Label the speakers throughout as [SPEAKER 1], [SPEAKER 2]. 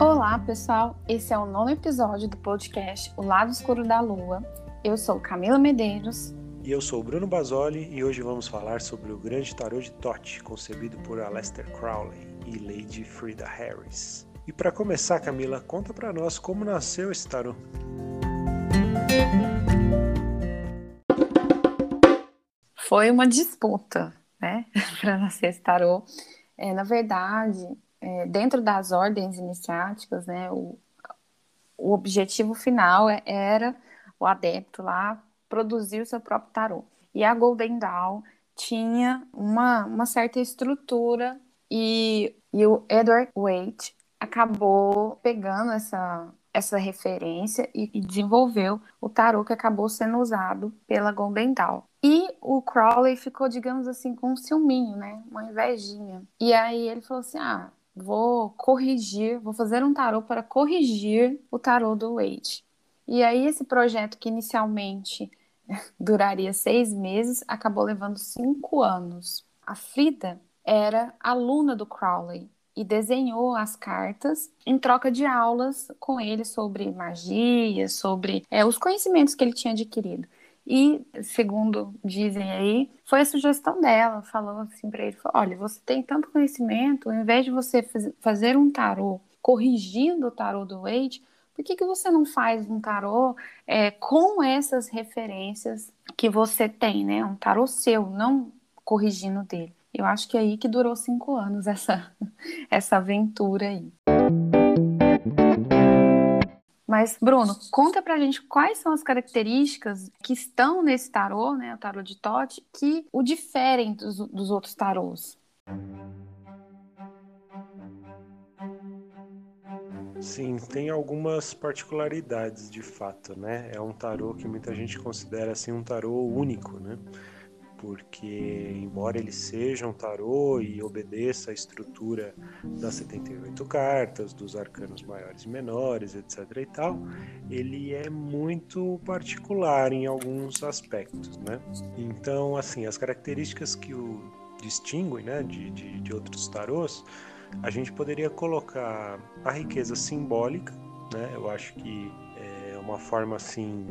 [SPEAKER 1] Olá, pessoal. Esse é o nono episódio do podcast O Lado Escuro da Lua. Eu sou Camila Medeiros.
[SPEAKER 2] E eu sou Bruno Basoli e hoje vamos falar sobre o grande tarô de Tote, concebido por Aleister Crowley e Lady Frida Harris. E para começar, Camila, conta para nós como nasceu esse tarô.
[SPEAKER 1] Foi uma disputa, né, para nascer esse tarô. É, na verdade, é, dentro das ordens iniciáticas, né, o, o objetivo final é, era o adepto lá produzir o seu próprio tarô. E a Golden Dawn tinha uma, uma certa estrutura e, e o Edward Waite acabou pegando essa, essa referência e, e, desenvolveu o tarô que acabou sendo usado pela Golden Dawn. E o Crowley ficou, digamos assim, com um ciúminho, né? Uma invejinha. E aí ele falou assim: ah, vou corrigir, vou fazer um tarô para corrigir o tarô do Wade. E aí esse projeto que inicialmente duraria seis meses acabou levando cinco anos. A Frida era aluna do Crowley e desenhou as cartas em troca de aulas com ele sobre magia, sobre é, os conhecimentos que ele tinha adquirido. E, segundo dizem aí, foi a sugestão dela, falou assim para ele, olha, você tem tanto conhecimento, ao invés de você fazer um tarô corrigindo o tarô do Wade, por que, que você não faz um tarô é, com essas referências que você tem, né? Um tarô seu, não corrigindo dele. Eu acho que é aí que durou cinco anos essa, essa aventura aí. Mas, Bruno, conta pra gente quais são as características que estão nesse tarô, né, o tarô de Tote, que o diferem dos, dos outros tarôs.
[SPEAKER 2] Sim, tem algumas particularidades de fato, né? É um tarô que muita gente considera assim um tarô único, né? Porque embora ele seja um tarô e obedeça à estrutura das 78 cartas, dos arcanos maiores e menores, etc e tal, ele é muito particular em alguns aspectos, né? Então, assim, as características que o distinguem, né, de, de, de outros tarôs, a gente poderia colocar a riqueza simbólica, né? Eu acho que uma forma assim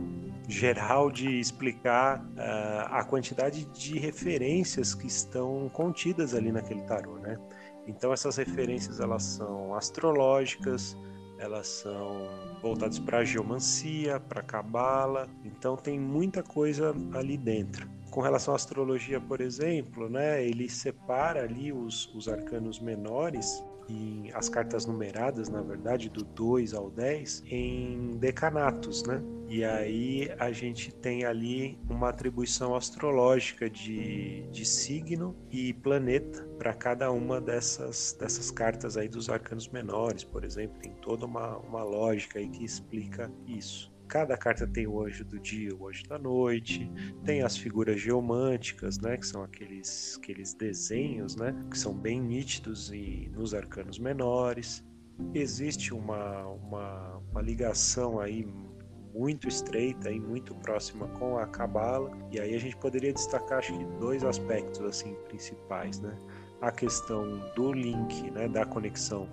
[SPEAKER 2] geral de explicar uh, a quantidade de referências que estão contidas ali naquele tarô, né? Então essas referências elas são astrológicas, elas são voltadas para a geomancia, para cabala, então tem muita coisa ali dentro. Com relação à astrologia, por exemplo, né, ele separa ali os, os arcanos menores em, as cartas numeradas, na verdade, do 2 ao 10, em decanatos, né? E aí a gente tem ali uma atribuição astrológica de, de signo e planeta para cada uma dessas, dessas cartas aí dos arcanos menores, por exemplo. Tem toda uma, uma lógica aí que explica isso. Cada carta tem o anjo do dia, o anjo da noite, tem as figuras geomânticas, né, que são aqueles, aqueles desenhos, né, que são bem nítidos e nos arcanos menores. Existe uma, uma, uma ligação aí muito estreita e muito próxima com a cabala e aí a gente poderia destacar acho que dois aspectos assim principais né a questão do link né da conexão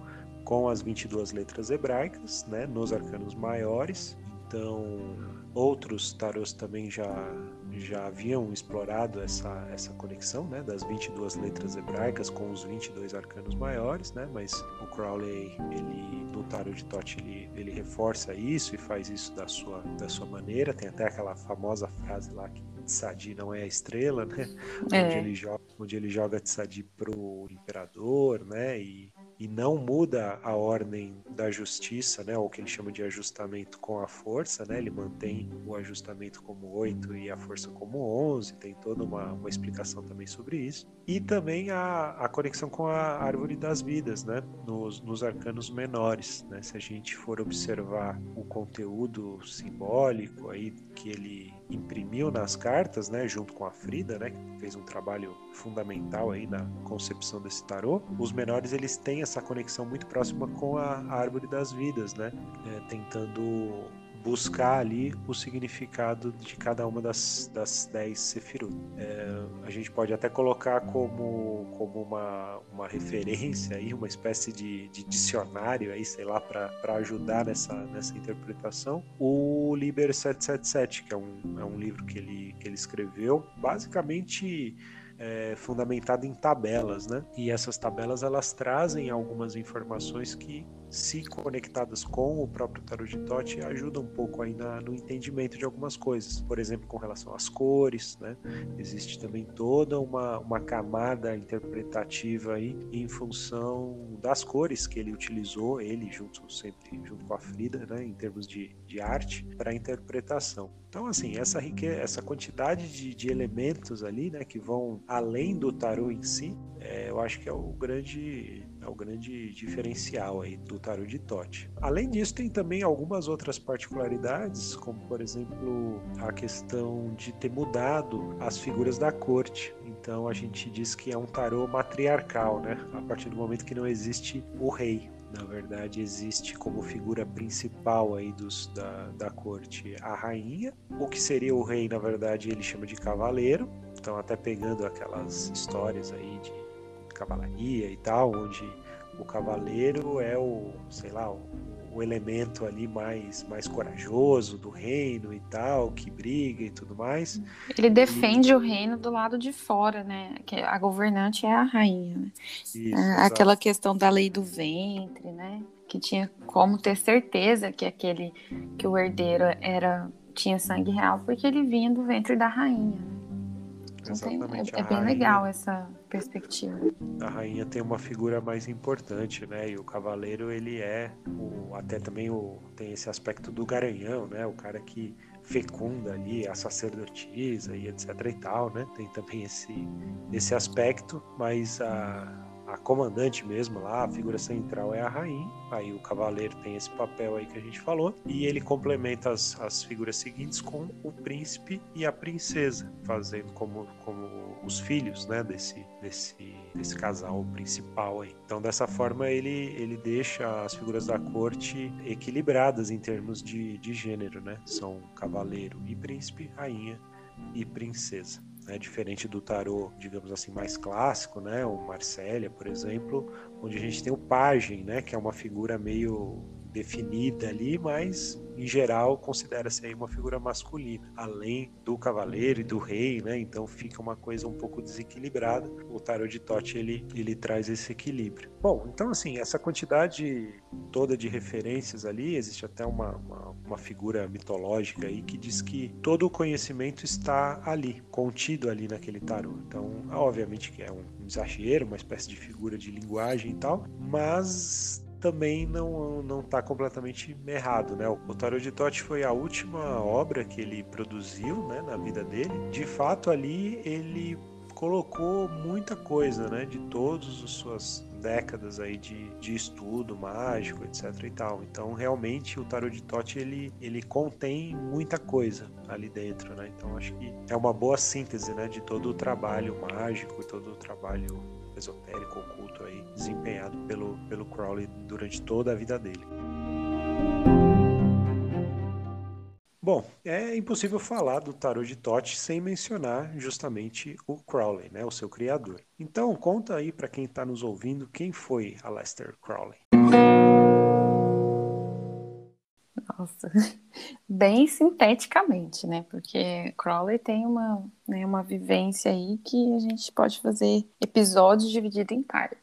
[SPEAKER 2] com as 22 letras hebraicas né nos arcanos maiores então, outros tarôs também já, já haviam explorado essa, essa conexão né, das 22 letras hebraicas com os 22 arcanos maiores, né, mas o Crowley, ele, no tarô de Tote, ele, ele reforça isso e faz isso da sua, da sua maneira. Tem até aquela famosa frase lá que Tsadi não é a estrela, né? É. Onde, ele joga, onde ele joga Tsadi pro imperador, né? E e não muda a ordem da justiça, né, o que ele chama de ajustamento com a força, né, ele mantém o ajustamento como 8 e a força como 11, tem toda uma, uma explicação também sobre isso. E também a, a conexão com a árvore das vidas, né, nos, nos arcanos menores, né, se a gente for observar o conteúdo simbólico aí que ele imprimiu nas cartas, né, junto com a Frida, né, que fez um trabalho fundamental aí na concepção desse tarô. Os menores eles têm essa conexão muito próxima com a, árvore das vidas, né, é, tentando buscar ali o significado de cada uma das, das dez sefirot. É, a gente pode até colocar como, como uma, uma referência aí, uma espécie de, de dicionário aí, sei lá, para ajudar nessa, nessa interpretação, o Liber 777, que é um, é um livro que ele, que ele escreveu, basicamente é, fundamentado em tabelas, né? E essas tabelas elas trazem algumas informações que se conectadas com o próprio tarot de Tote, ajuda um pouco aí na, no entendimento de algumas coisas. Por exemplo, com relação às cores, né? Existe também toda uma, uma camada interpretativa aí em função das cores que ele utilizou, ele junto sempre junto com a Frida, né? Em termos de, de arte para interpretação. Então, assim, essa riqueza, essa quantidade de, de elementos ali, né? Que vão além do tarot em si, é, eu acho que é o grande é o grande diferencial aí do tarot de Tote. Além disso, tem também algumas outras particularidades, como por exemplo a questão de ter mudado as figuras da corte. Então a gente diz que é um tarô matriarcal, né? A partir do momento que não existe o rei, na verdade existe como figura principal aí dos, da, da corte a rainha. O que seria o rei, na verdade, ele chama de cavaleiro. Então, até pegando aquelas histórias aí de cavalaria e tal, onde o cavaleiro é o, sei lá, o, o, elemento ali mais, mais corajoso do reino e tal, que briga e tudo mais.
[SPEAKER 1] Ele defende e... o reino do lado de fora, né? Que a governante é a rainha, né? Isso, é, aquela questão da lei do ventre, né? Que tinha como ter certeza que aquele que o herdeiro era tinha sangue real porque ele vinha do ventre da rainha. Né? Exatamente. Tem, é, é bem legal essa perspectiva.
[SPEAKER 2] A rainha tem uma figura mais importante, né? E o cavaleiro, ele é o, até também o, tem esse aspecto do garanhão, né? O cara que fecunda ali a sacerdotisa e etc e tal, né? Tem também esse, esse aspecto, mas a, comandante mesmo lá, a figura central é a rainha, aí o cavaleiro tem esse papel aí que a gente falou, e ele complementa as, as figuras seguintes com o príncipe e a princesa, fazendo como, como os filhos, né, desse, desse, desse casal principal aí. Então, dessa forma, ele, ele deixa as figuras da corte equilibradas em termos de, de gênero, né? São cavaleiro e príncipe, rainha e princesa né, diferente do tarô, digamos assim, mais clássico, né, o Marsella, por exemplo, onde a gente tem o pajem, né, que é uma figura meio definida ali, mas em geral considera-se aí uma figura masculina, além do cavaleiro e do rei, né? Então fica uma coisa um pouco desequilibrada. O tarot de Tote ele, ele traz esse equilíbrio. Bom, então assim, essa quantidade toda de referências ali, existe até uma, uma, uma figura mitológica aí que diz que todo o conhecimento está ali, contido ali naquele tarot. Então, obviamente que é um exagero, uma espécie de figura de linguagem e tal, mas também não não está completamente errado, né? O Tarot de Tote foi a última obra que ele produziu, né, na vida dele. De fato, ali ele colocou muita coisa, né, de todas as suas décadas aí de, de estudo mágico, etc e tal. Então, realmente, o Tarot de Tote, ele, ele contém muita coisa ali dentro, né? Então, acho que é uma boa síntese, né, de todo o trabalho mágico e todo o trabalho esotérico, oculto aí, desempenhado pelo, pelo Crowley durante toda a vida dele. Bom, é impossível falar do tarot de Tote sem mencionar justamente o Crowley, né, o seu criador. Então, conta aí para quem está nos ouvindo quem foi Aleister Crowley.
[SPEAKER 1] Nossa, bem sinteticamente, né? Porque Crowley tem uma, né, uma vivência aí que a gente pode fazer episódios divididos em partes.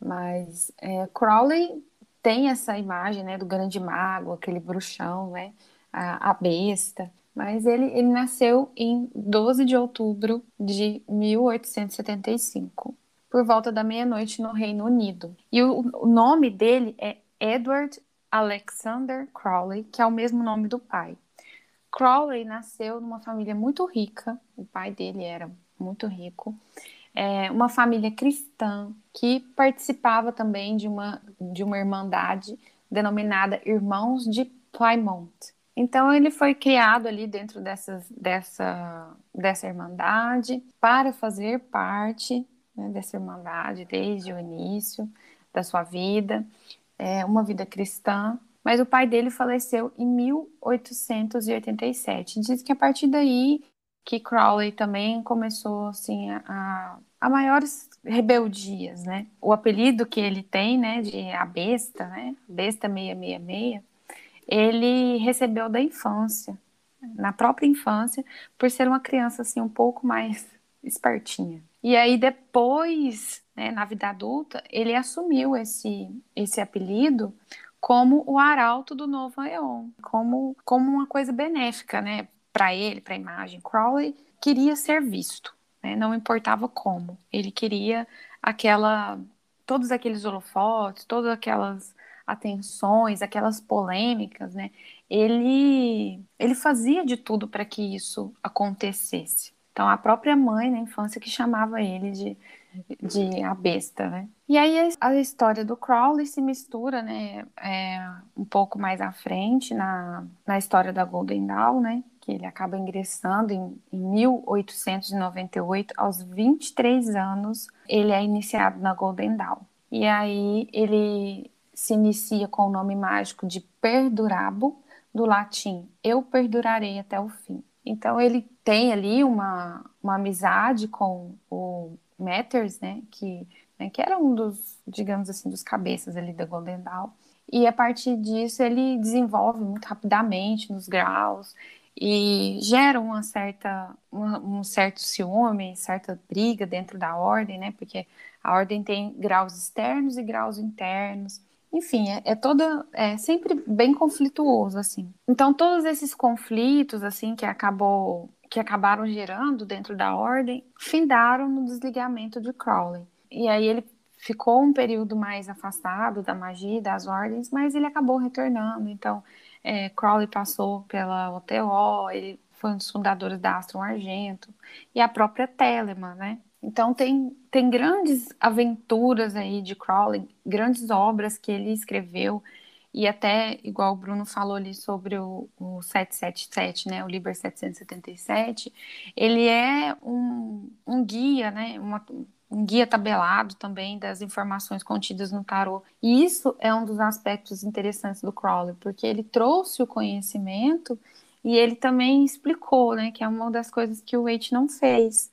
[SPEAKER 1] Mas é, Crowley tem essa imagem, né, do grande mago, aquele bruxão, né, a, a besta. Mas ele, ele nasceu em 12 de outubro de 1875, por volta da meia-noite no Reino Unido. E o, o nome dele é Edward Alexander Crowley, que é o mesmo nome do pai. Crowley nasceu numa família muito rica, o pai dele era muito rico, é, uma família cristã que participava também de uma, de uma irmandade denominada Irmãos de Plymouth. Então ele foi criado ali dentro dessas, dessa, dessa irmandade para fazer parte né, dessa irmandade desde o início da sua vida é, uma vida cristã mas o pai dele faleceu em 1887. Diz que a partir daí que Crowley também começou assim a, a maiores rebeldias, né? O apelido que ele tem, né, de a besta, né, besta 666, ele recebeu da infância, na própria infância, por ser uma criança assim um pouco mais espertinha. E aí depois, né, na vida adulta, ele assumiu esse esse apelido como o arauto do novo Aeon, como como uma coisa benéfica, né, para ele, para a imagem. Crowley queria ser visto né? não importava como. Ele queria aquela, todos aqueles holofotes, todas aquelas atenções, aquelas polêmicas, né? Ele, ele fazia de tudo para que isso acontecesse. Então, a própria mãe na infância que chamava ele de, de a besta, né? E aí a história do Crowley se mistura, né, é, um pouco mais à frente na, na história da Golden Dawn, né? que ele acaba ingressando em, em 1898, aos 23 anos, ele é iniciado na Golden Dawn. E aí ele se inicia com o nome mágico de Perdurabo, do latim Eu perdurarei até o fim. Então ele tem ali uma, uma amizade com o Matters, né, que, né, que era um dos, digamos assim, dos cabeças ali da Golden Dawn. E a partir disso ele desenvolve muito rapidamente nos graus e gera uma certa, um, certo ciúme, certa briga dentro da ordem, né? Porque a ordem tem graus externos e graus internos. Enfim, é, é toda, é sempre bem conflituoso, assim. Então, todos esses conflitos, assim, que acabou, que acabaram gerando dentro da ordem, findaram no desligamento de Crowley. E aí ele ficou um período mais afastado da magia, das ordens, mas ele acabou retornando. Então, é, Crowley passou pela OTO, ele foi um dos fundadores da Astron Argento, e a própria Telemann, né? Então tem, tem grandes aventuras aí de Crowley, grandes obras que ele escreveu, e até, igual o Bruno falou ali sobre o, o 777, né, o Liber 777, ele é um, um guia, né, uma, um guia tabelado também das informações contidas no tarô. E isso é um dos aspectos interessantes do Crowley, porque ele trouxe o conhecimento e ele também explicou, né, que é uma das coisas que o Waite não fez.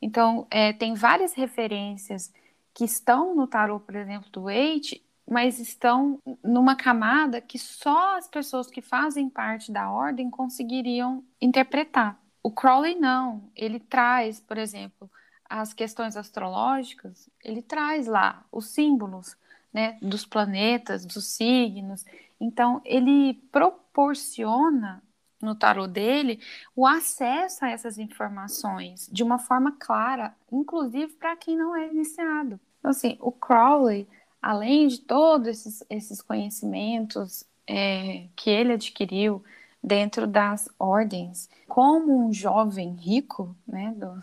[SPEAKER 1] Então, é, tem várias referências que estão no tarô, por exemplo, do Waite, mas estão numa camada que só as pessoas que fazem parte da ordem conseguiriam interpretar. O Crowley não, ele traz, por exemplo, as questões astrológicas, ele traz lá os símbolos né, dos planetas, dos signos. Então, ele proporciona no tarot dele o acesso a essas informações de uma forma clara, inclusive para quem não é iniciado. Então, assim, o Crowley, além de todos esses, esses conhecimentos é, que ele adquiriu dentro das ordens, como um jovem rico, né, do,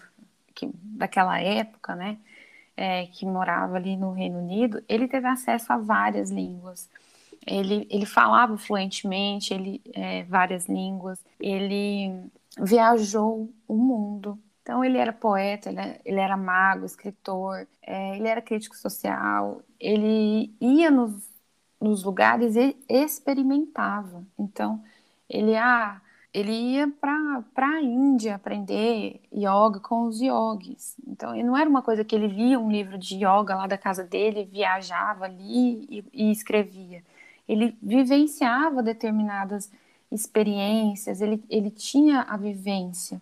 [SPEAKER 1] que, daquela época, né, é, que morava ali no Reino Unido, ele teve acesso a várias línguas. Ele, ele falava fluentemente ele, é, várias línguas, ele viajou o mundo. Então, ele era poeta, ele, ele era mago, escritor, é, ele era crítico social, ele ia nos, nos lugares e experimentava. Então, ele, ah, ele ia para a Índia aprender yoga com os yogis. Então, não era uma coisa que ele via um livro de yoga lá da casa dele, viajava ali e, e escrevia. Ele vivenciava determinadas experiências, ele, ele tinha a vivência.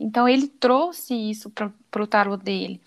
[SPEAKER 1] Então, ele trouxe isso para o tarot dele.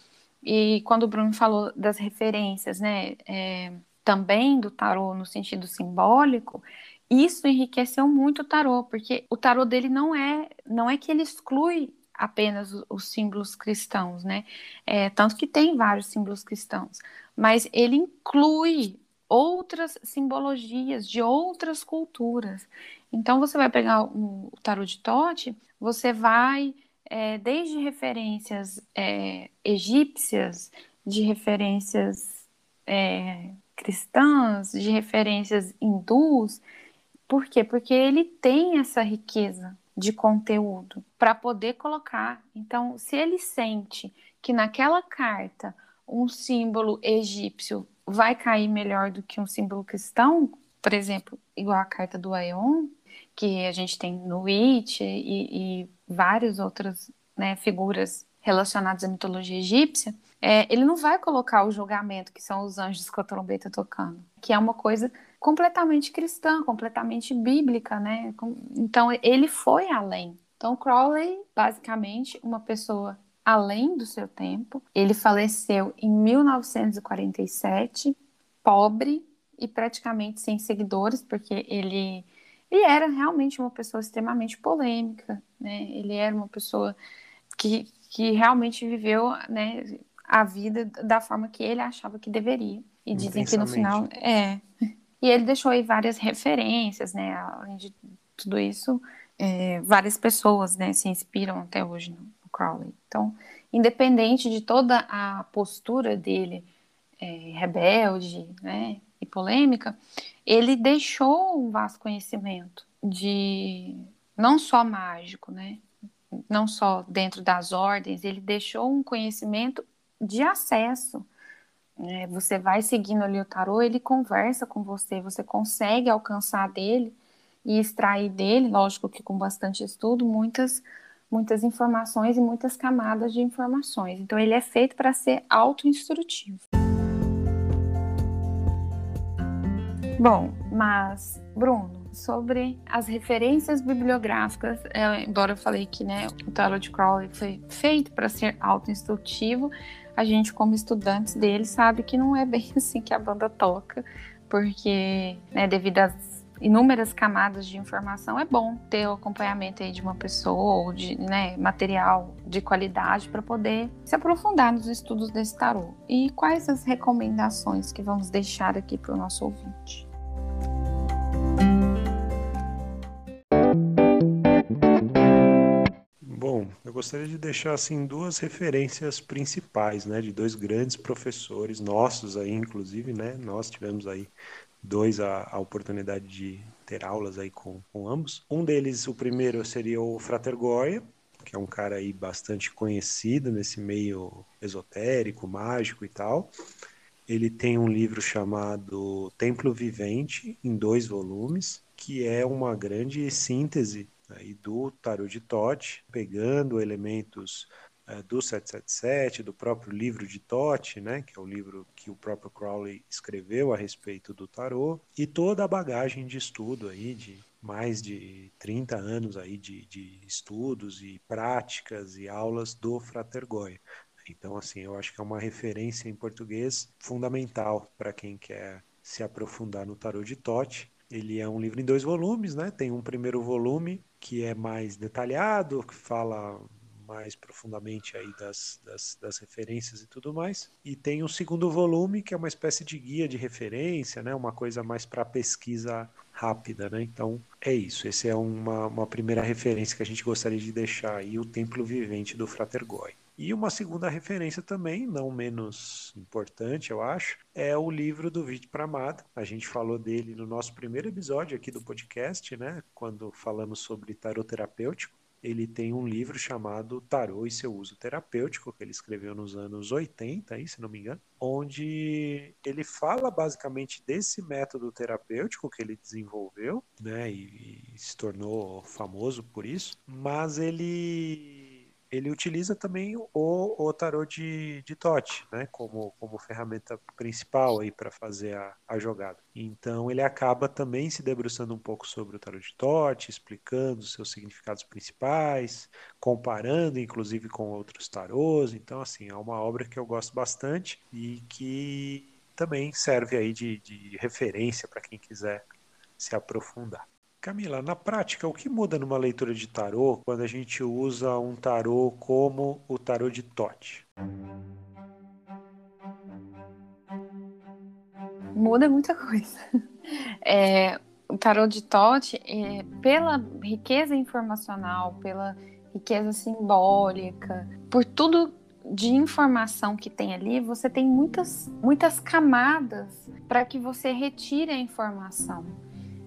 [SPEAKER 1] E quando o Bruno falou das referências, né, é, também do tarot no sentido simbólico, isso enriqueceu muito o tarô, porque o tarô dele não é, não é que ele exclui apenas os símbolos cristãos, né? É, tanto que tem vários símbolos cristãos, mas ele inclui outras simbologias de outras culturas. Então você vai pegar o tarô de Tote, você vai é, desde referências é, egípcias, de referências é, cristãs, de referências hindus, por quê? Porque ele tem essa riqueza de conteúdo para poder colocar. Então, se ele sente que naquela carta um símbolo egípcio vai cair melhor do que um símbolo cristão, por exemplo, igual a carta do Aeon, que a gente tem no It e, e várias outras né, figuras relacionadas à mitologia egípcia, é, ele não vai colocar o julgamento, que são os anjos com a trombeta tocando, que é uma coisa completamente cristã, completamente bíblica, né? Então ele foi além. Então Crowley, basicamente, uma pessoa além do seu tempo. Ele faleceu em 1947, pobre e praticamente sem seguidores, porque ele ele era realmente uma pessoa extremamente polêmica, né? Ele era uma pessoa que, que realmente viveu, né, a vida da forma que ele achava que deveria. E dizem que no final é. E ele deixou aí várias referências, né? Além de tudo isso, é, várias pessoas, né, se inspiram até hoje no, no Crowley. Então, independente de toda a postura dele é, rebelde, né, e polêmica, ele deixou um vasto conhecimento de não só mágico, né, não só dentro das ordens, ele deixou um conhecimento de acesso. É, você vai seguindo ali o tarô, ele conversa com você, você consegue alcançar dele e extrair dele, lógico que com bastante estudo, muitas muitas informações e muitas camadas de informações. Então ele é feito para ser auto-instrutivo. Bom, mas Bruno, sobre as referências bibliográficas, é, embora eu falei que né, o Tarot de Crowley foi feito para ser auto-instrutivo, a gente, como estudantes dele, sabe que não é bem assim que a banda toca, porque, né, devido às inúmeras camadas de informação, é bom ter o acompanhamento aí de uma pessoa ou de né, material de qualidade para poder se aprofundar nos estudos desse tarô. E quais as recomendações que vamos deixar aqui para o nosso ouvinte?
[SPEAKER 2] Eu gostaria de deixar assim duas referências principais, né, de dois grandes professores nossos aí, inclusive, né, nós tivemos aí dois a, a oportunidade de ter aulas aí com, com ambos. Um deles, o primeiro seria o Frater Goya, que é um cara aí bastante conhecido nesse meio esotérico, mágico e tal. Ele tem um livro chamado Templo Vivente, em dois volumes, que é uma grande síntese aí do tarot de Tote, pegando elementos do 777, do próprio livro de Tote, né, que é o livro que o próprio Crowley escreveu a respeito do tarot, e toda a bagagem de estudo aí de mais de 30 anos aí de, de estudos e práticas e aulas do Frater Goya. Então, assim, eu acho que é uma referência em português fundamental para quem quer se aprofundar no tarot de Tote. Ele é um livro em dois volumes, né? Tem um primeiro volume que é mais detalhado, que fala mais profundamente aí das, das, das, referências e tudo mais. E tem o segundo volume, que é uma espécie de guia de referência, né? uma coisa mais para pesquisa rápida. Né? Então, é isso. Essa é uma, uma primeira referência que a gente gostaria de deixar aí, o Templo Vivente do Frater Goy. E uma segunda referência também, não menos importante, eu acho, é o livro do Vite Pramada. A gente falou dele no nosso primeiro episódio aqui do podcast, né? Quando falamos sobre tarot terapêutico. Ele tem um livro chamado Tarot e seu uso terapêutico, que ele escreveu nos anos 80, aí, se não me engano, onde ele fala basicamente desse método terapêutico que ele desenvolveu, né, e, e se tornou famoso por isso, mas ele ele utiliza também o, o tarot de, de Tote, né, como, como ferramenta principal aí para fazer a, a jogada. Então ele acaba também se debruçando um pouco sobre o tarot de Tote, explicando seus significados principais, comparando inclusive com outros tarôs. Então assim, é uma obra que eu gosto bastante e que também serve aí de, de referência para quem quiser se aprofundar. Camila, na prática, o que muda numa leitura de tarô quando a gente usa um tarô como o tarô de Tote?
[SPEAKER 1] Muda muita coisa. É, o tarô de Tote, é, pela riqueza informacional, pela riqueza simbólica, por tudo de informação que tem ali, você tem muitas, muitas camadas para que você retire a informação.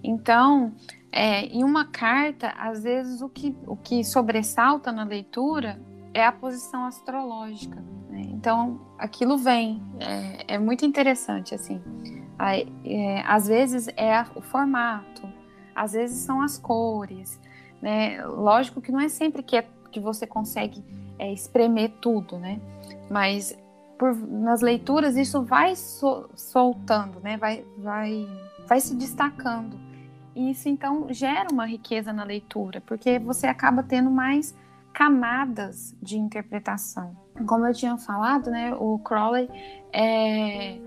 [SPEAKER 1] Então, é, em uma carta, às vezes o que, o que sobressalta na leitura é a posição astrológica. Né? Então, aquilo vem. É, é, muito interessante, assim. Aí, é, às vezes é o formato, às vezes são as cores, né? Lógico que não é sempre que, é, que você consegue é, espremer tudo, né? Mas por, nas leituras isso vai so, soltando, né? Vai, vai, vai se destacando. E isso então gera uma riqueza na leitura, porque você acaba tendo mais camadas de interpretação. Como eu tinha falado, né, o Crowley é,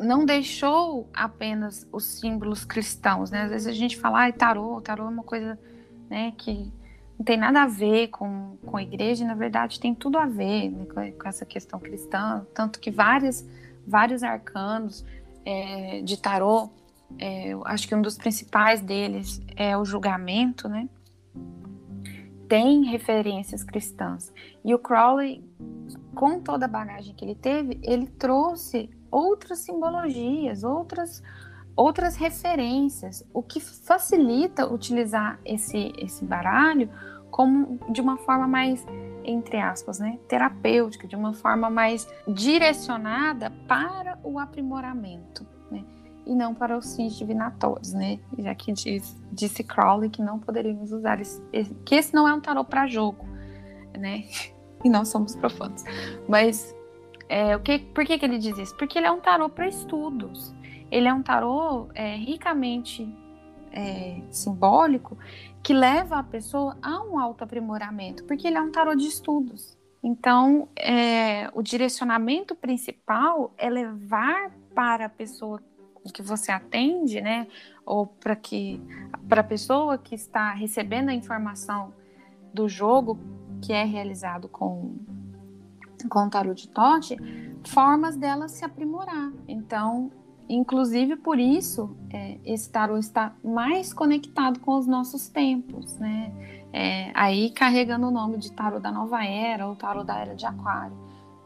[SPEAKER 1] não deixou apenas os símbolos cristãos, né? Às vezes a gente fala, ah, tarô, tarô é uma coisa, né, que não tem nada a ver com, com a igreja, e na verdade tem tudo a ver né, com, essa questão cristã, tanto que várias, vários arcanos é, de tarô, é, acho que um dos principais deles é o julgamento, né? Tem referências cristãs. E o Crowley, com toda a bagagem que ele teve, ele trouxe outras simbologias, outras outras referências, o que facilita utilizar esse, esse baralho como de uma forma mais entre aspas, né, terapêutica, de uma forma mais direcionada para o aprimoramento, e não para os fins divinatórios, né, já que diz, disse Crowley que não poderíamos usar esse, que esse não é um tarô para jogo, né, e não somos profanos, mas é, o que, por que, que ele diz isso? Porque ele é um tarô para estudos. Ele é um tarô é, ricamente é, simbólico que leva a pessoa a um autoaprimoramento, porque ele é um tarô de estudos. Então, é, o direcionamento principal é levar para a pessoa que você atende, né, ou para que para a pessoa que está recebendo a informação do jogo que é realizado com com o tarot de Tote, formas dela se aprimorar. Então, inclusive por isso, é, esse tarot está mais conectado com os nossos tempos, né? É, aí carregando o nome de tarot da nova era ou tarot da era de aquário.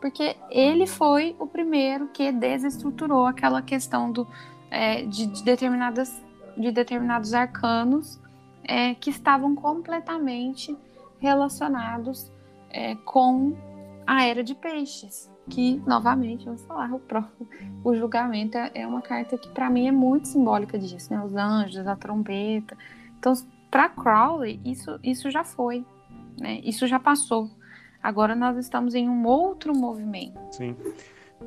[SPEAKER 1] Porque ele foi o primeiro que desestruturou aquela questão do, é, de, de, determinadas, de determinados arcanos é, que estavam completamente relacionados é, com a Era de Peixes, que, novamente, vamos falar, o, próprio, o julgamento é, é uma carta que, para mim, é muito simbólica disso, né? Os anjos, a trombeta. Então, para Crowley, isso, isso já foi, né? Isso já passou. Agora nós estamos em um outro movimento.
[SPEAKER 2] Sim.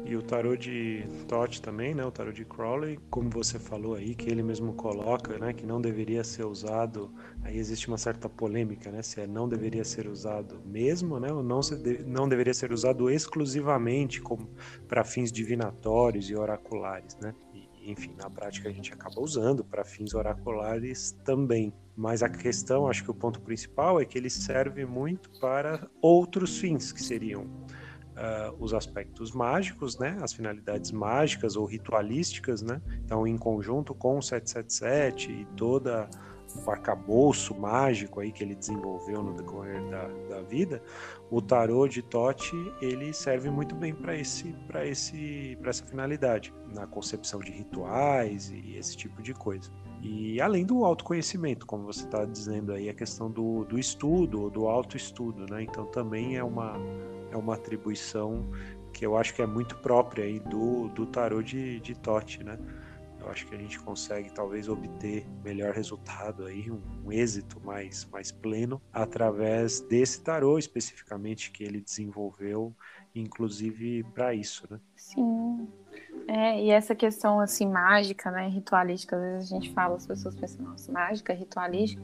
[SPEAKER 2] E o tarô de Tote também, né? O tarô de Crowley, como você falou aí, que ele mesmo coloca, né? Que não deveria ser usado. Aí existe uma certa polêmica, né? Se é não deveria ser usado mesmo, né? Ou não, se de, não deveria ser usado exclusivamente para fins divinatórios e oraculares, né? E, enfim, na prática a gente acaba usando para fins oraculares também. Mas a questão, acho que o ponto principal é que ele serve muito para outros fins, que seriam uh, os aspectos mágicos, né, as finalidades mágicas ou ritualísticas, né, então em conjunto com o 777 e toda o arcabouço mágico aí que ele desenvolveu no decorrer da, da vida, o tarô de Tote ele serve muito bem para esse para esse para essa finalidade, na concepção de rituais e esse tipo de coisa. E além do autoconhecimento, como você está dizendo aí, a questão do, do estudo, do autoestudo, né? Então também é uma, é uma atribuição que eu acho que é muito própria aí do, do tarô de, de Tote, né? Eu acho que a gente consegue talvez obter melhor resultado aí, um, um êxito mais, mais pleno através desse tarô especificamente que ele desenvolveu, inclusive para isso, né?
[SPEAKER 1] Sim. É, e essa questão assim mágica, né, ritualística, às vezes a gente fala, as pessoas pensam, nossa, mágica, ritualística,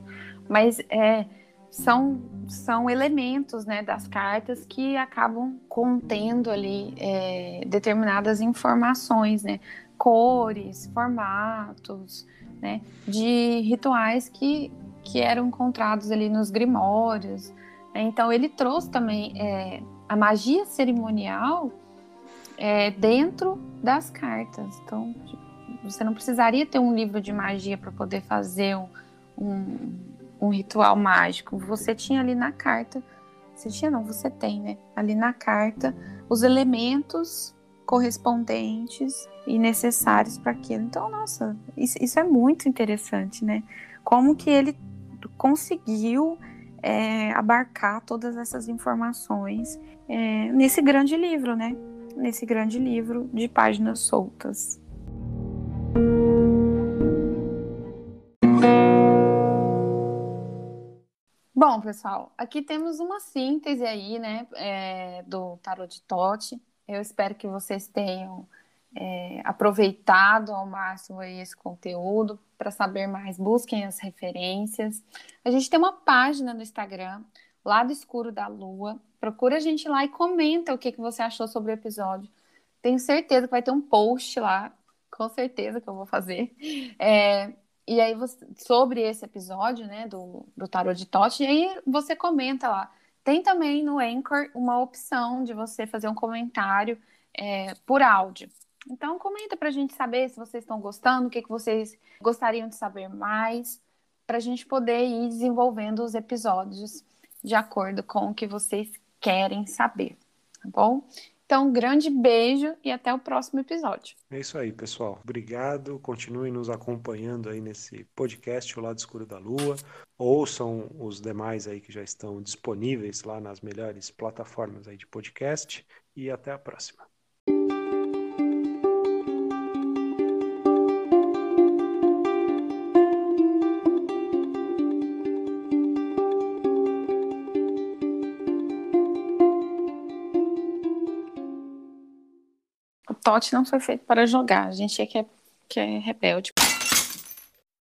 [SPEAKER 1] mas é são, são elementos né, das cartas que acabam contendo ali é, determinadas informações, né, cores, formatos, né, de rituais que, que eram encontrados ali nos grimórios. Né? Então ele trouxe também é, a magia cerimonial é, dentro das cartas. Então você não precisaria ter um livro de magia para poder fazer um, um um ritual mágico. Você tinha ali na carta, você tinha não, você tem, né? Ali na carta os elementos correspondentes e necessários para aquilo. Então, nossa, isso, isso, é muito interessante, né? Como que ele conseguiu é, abarcar todas essas informações é, nesse grande livro, né? Nesse grande livro de páginas soltas. Bom, pessoal, aqui temos uma síntese aí, né, é, do Tarot de Tote. Eu espero que vocês tenham é, aproveitado ao máximo esse conteúdo. Para saber mais, busquem as referências. A gente tem uma página no Instagram, Lado Escuro da Lua. Procura a gente lá e comenta o que, que você achou sobre o episódio. Tenho certeza que vai ter um post lá, com certeza que eu vou fazer. É, e aí, você, sobre esse episódio, né, do, do Tarot de Tote, e aí você comenta lá. Tem também no Anchor uma opção de você fazer um comentário é, por áudio. Então, comenta para a gente saber se vocês estão gostando, o que, que vocês gostariam de saber mais, para a gente poder ir desenvolvendo os episódios de acordo com o que vocês querem saber, tá bom? Então, um grande beijo e até o próximo episódio.
[SPEAKER 2] É isso aí, pessoal. Obrigado. Continuem nos acompanhando aí nesse podcast O Lado Escuro da Lua. Ouçam os demais aí que já estão disponíveis lá nas melhores plataformas aí de podcast e até a próxima.
[SPEAKER 1] Tote não foi feito para jogar. A gente é que é, que é rebelde.